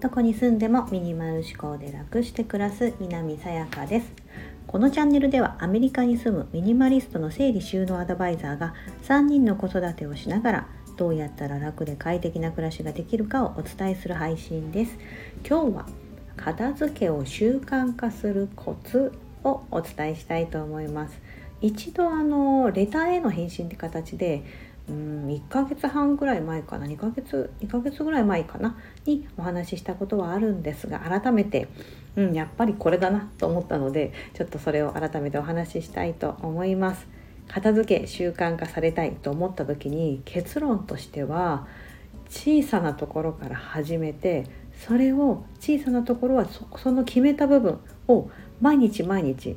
どこに住んでもミニマル思考で楽して暮らす南さやかです。このチャンネルではアメリカに住むミニマリストの整理収納アドバイザーが3人の子育てをしながらどうやったら楽で快適な暮らしができるかをお伝えする配信です。今日は片付けを習慣化するコツをお伝えしたいと思います。一度あのレターへの返信って形でうん1ヶ月半ぐらい前かな。2ヶ月2ヶ月ぐらい前かな。にお話ししたことはあるんですが改めて、うん、やっぱりこれだなと思ったのでちょっとそれを改めてお話ししたいと思います。片付け習慣化されたいと思った時に結論としては小さなところから始めてそれを小さなところはその決めた部分を毎日毎日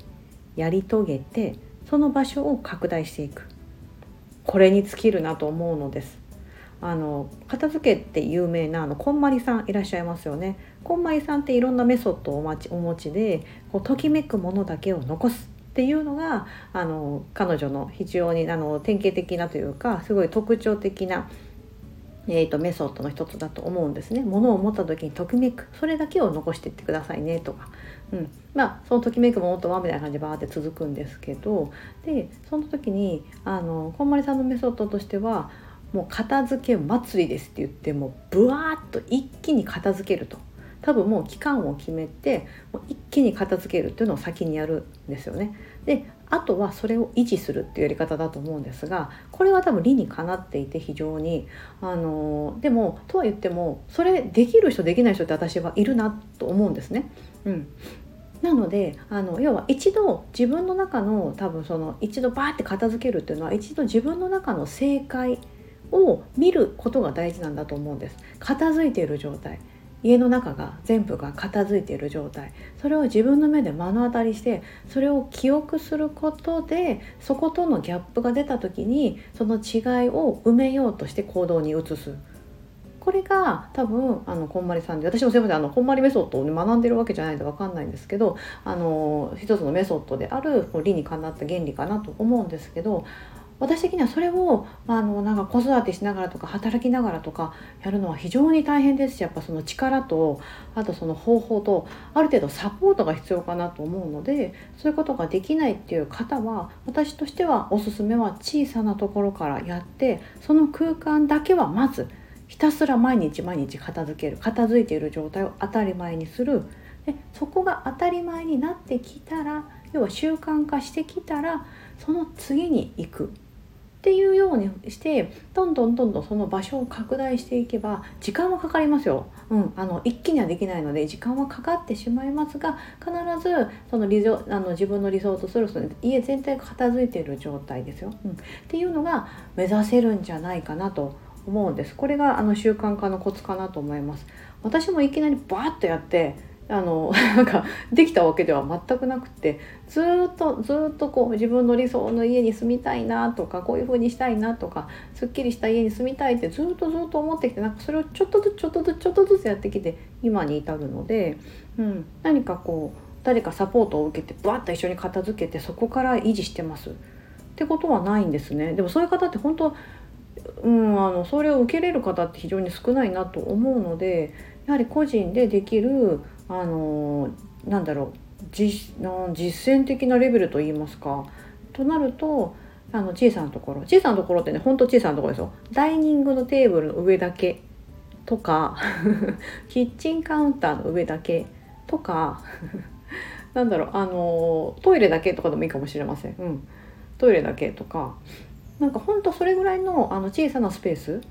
やり遂げてその場所を拡大していく。これに尽きるなと思うのです。あの片付けって有名なあのこんまりさんいらっしゃいますよね。こんまりさんっていろんなメソッドをお待ちお持ちでこうときめくものだけを残すっていうのがあの彼女の非常にあの典型的なというかすごい特徴的なえーと、メソッドの一つだと思うんですね。物を持った時にときめくそれだけを残していってくださいねとか、うん、まあそのときめくものとはみたいな感じでバーって続くんですけどでその時にあのこんまりさんのメソッドとしてはもう片付け祭りですって言ってもブワーッと一気に片付けると。多分もう期間を決めてもう一気に片付けるっていうのを先にやるんですよね。であとはそれを維持するっていうやり方だと思うんですがこれは多分理にかなっていて非常にあのでもとは言ってもそれできる人できない人って私はいるなと思うんですね。うん、なのであの要は一度自分の中の多分その一度バーって片付けるっていうのは一度自分の中の正解を見ることが大事なんだと思うんです。片付いている状態家の中が全部が片付いている状態それを自分の目で目の当たりしてそれを記憶することでそことのギャップが出た時にその違いを埋めようとして行動に移す。これが多分あのこんまりさんで私もすいませんあのこんまりメソッドを、ね、学んでるわけじゃないと分かんないんですけどあの一つのメソッドである理にかなった原理かなと思うんですけど私的にはそれをあのなんか子育てしながらとか働きながらとかやるのは非常に大変ですしやっぱその力とあとその方法とある程度サポートが必要かなと思うのでそういうことができないっていう方は私としてはおすすめは小さなところからやってその空間だけはまずひたすら毎日毎日片付ける片付いている状態を当たり前にする。でそこが当たり前になってきたら要は習慣化してきたらその次に行く。っていうようにしてどんどんどんどんその場所を拡大していけば時間はかかりますよ、うん、あの一気にはできないので時間はかかってしまいますが必ずその理あの自分の理想とするその家全体が片付いている状態ですよ、うん、っていうのが目指せるんじゃないかなと思うんです。これがあの習慣化のコツかなと思います。私もいきなりバーッとやってあの なんかできたわけでは全くなくてずっとずっとこう自分の理想の家に住みたいなとかこういう風にしたいなとかすっきりした家に住みたいってずっとずっと思ってきてなんかそれをちょっとずつちょっとずつちょっとずつやってきて今に至るので、うん、何かこう誰かサポートを受けてバッと一緒に片付けてそこから維持してますってことはないんですね。でもそういう方って本当うん、あのそれを受けれる方って非常に少ないなと思うのでやはり個人でできるあのなんだろう実践的なレベルといいますかとなるとあの小さなところ小さなところってねほんと小さなところですよ。ダイニングのテーブルの上だけとか キッチンカウンターの上だけとかなんだろうあのトイレだけとかでもいいかもしれません、うん、トイレだけとか。なんかほんとそれぐらいのあの小さなスペース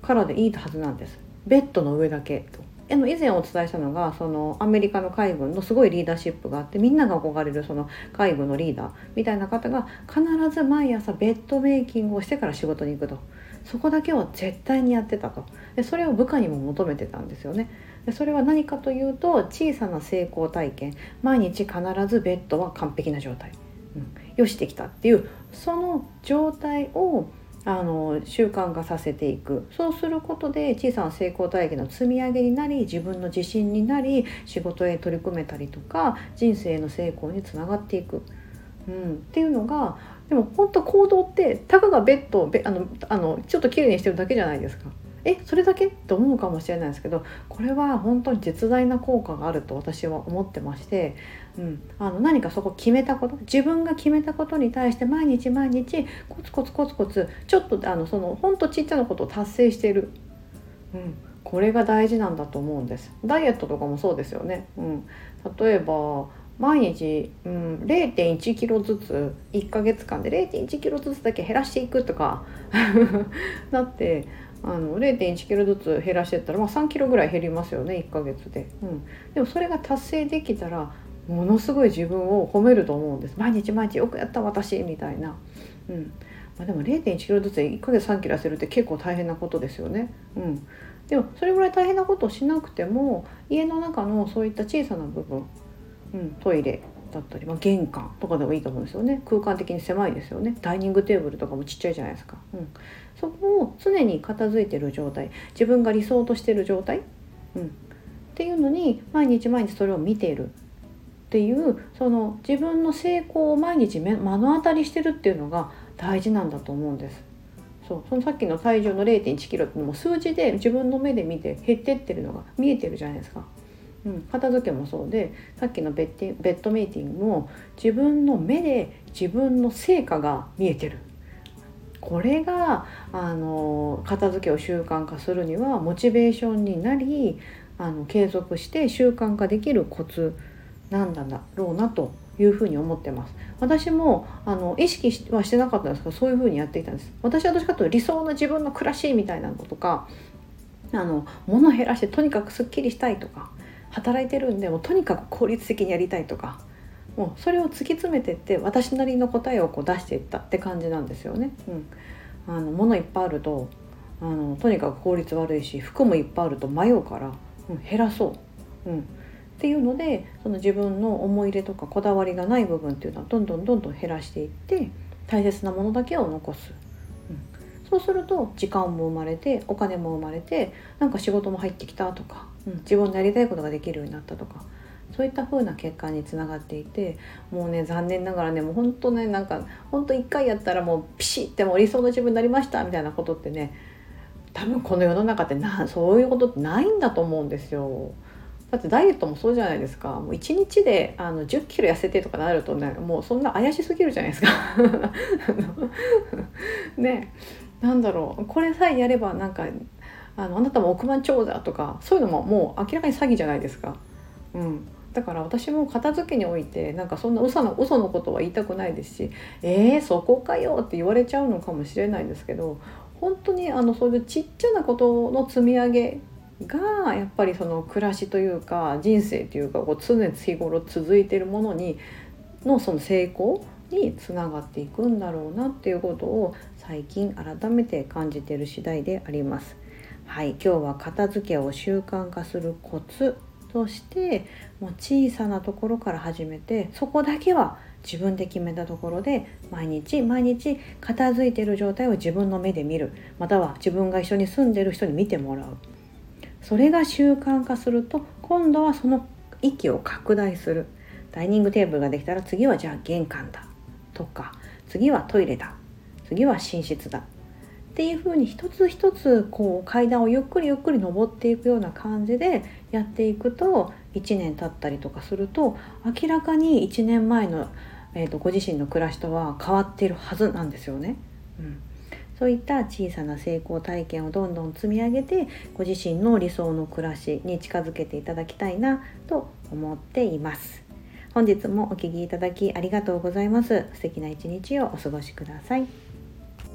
からでいいはずなんです。ベッドの上だけと。あの以前お伝えしたのがそのアメリカの海軍のすごいリーダーシップがあってみんなが憧れるその海軍のリーダーみたいな方が必ず毎朝ベッドメイキングをしてから仕事に行くと。そこだけは絶対にやってたと。でそれを部下にも求めてたんですよね。でそれは何かというと小さな成功体験。毎日必ずベッドは完璧な状態、うん、よしてきたっていうその状態をあの習慣化させていく。そうすることで小さな成功体験の積み上げになり自分の自信になり仕事へ取り組めたりとか人生の成功につながっていく、うん、っていうのがでも本当行動ってたかがベッドあのあのちょっと綺麗にしてるだけじゃないですか。えそれだけ？って思うかもしれないですけどこれは本当に絶大な効果があると私は思ってまして、うん、あの何かそこ決めたこと自分が決めたことに対して毎日毎日コツコツコツコツちょっとあのその本当ちっちゃなことを達成している、うん、これが大事なんだと思うんです。ダイエットとかもそうですよね、うん、例えば毎日、うん、0.1キロずつ1ヶ月間で0.1キロずつだけ減らしていくとか なってあの0.1キロずつ減らしてったら、まあ、3キロぐらい減りますよね1ヶ月で、うん、でもそれが達成できたらものすごい自分を褒めると思うんです。毎日毎日よくやった私みたいな、うん。まあ、でも0.1キロずつ1ヶ月3キロ痩せるって結構大変なことですよね、うん、でもそれぐらい大変なことをしなくても家の中のそういった小さな部分うん、トイレだったり、まあ、玄関とかでもいいと思うんですよね。空間的に狭いですよね。ダイニングテーブルとかもちっちゃいじゃないですか、うん、そこを常に片付いてる状態。自分が理想としてる状態、うん、っていうのに毎日毎日それを見ているっていうその自分の成功を毎日目の当たりしてるっていうのが大事なんだと思うんです。そう。そのさっきの体重の0 1キロってのも数字で自分の目で見て減ってってるのが見えてるじゃないですか。うん、片付けもそうでさっきのベッテベッドメイティングも自分の目で自分の成果が見えてる。これがあの片付けを習慣化するにはモチベーションになりあの継続して習慣化できるコツなんだろうなというふうに思ってます。私もあの意識はしてなかったんですけどそういうふうにやっていたんです。私はどっちかというと理想の自分の暮らしみたいなのとかあの物減らしてとにかくすっきりしたいとか働いてるんでもうとにかく効率的にやりたいとかもうそれを突き詰めてって私なりの答えをこう出していったって感じなんですよね。うん、あの物いっぱいあるとあのとにかく効率悪いし服もいっぱいあると迷うから、うん、減らそう、うん、っていうのでその自分の思い入れとかこだわりがない部分っていうのはどんどんどんどん減らしていって大切なものだけを残す。そうすると時間も生まれてお金も生まれてなんか仕事も入ってきたとかうん、自分のやりたいことができるようになったとかそういった風な結果につながっていてもうね残念ながらねもうほんとねなんかほんと1回やったらもうピシッてもう理想の自分になりましたみたいなことってね多分この世の中ってなそういうことってないんだと思うんですよ。だってダイエットもそうじゃないですかもう1日であの1 0キロ痩せてとかなるとねもうそんな怪しすぎるじゃないですか。ねなんだろうこれさえやればなんかあのあなたも億万長者とかそういうのももう明らかに詐欺じゃないですか。うん、だから私も片付けにおいてなんかそんな嘘の嘘のことは言いたくないですし「えー、そこかよ」って言われちゃうのかもしれないんですけど本当にあのそういうちっちゃなことの積み上げがやっぱりその暮らしというか人生というかこう常日頃続いてるものにのその成功につながっていくんだろうなっていうことを最近改めて感じている次第であります。はい、今日は片付けを習慣化するコツとしてもう小さなところから始めてそこだけは自分で決めたところで毎日毎日片付いてる状態を自分の目で見る。または自分が一緒に住んでる人に見てもらう。それが習慣化すると今度はその域を拡大する。ダイニングテーブルができたら次はじゃあ玄関だとか次はトイレだ次は寝室だっていう風に一つ一つこう階段をゆっくりゆっくり登っていくような感じでやっていくと1年経ったりとかすると明らかに1年前の、えーと、ご自身の暮らしとは変わっているはずなんですよね。うんそういった小さな成功体験をどんどん積み上げてご自身の理想の暮らしに近づけていただきたいなと思っています。本日もお聴きいただきありがとうございます。素敵な一日をお過ごしください。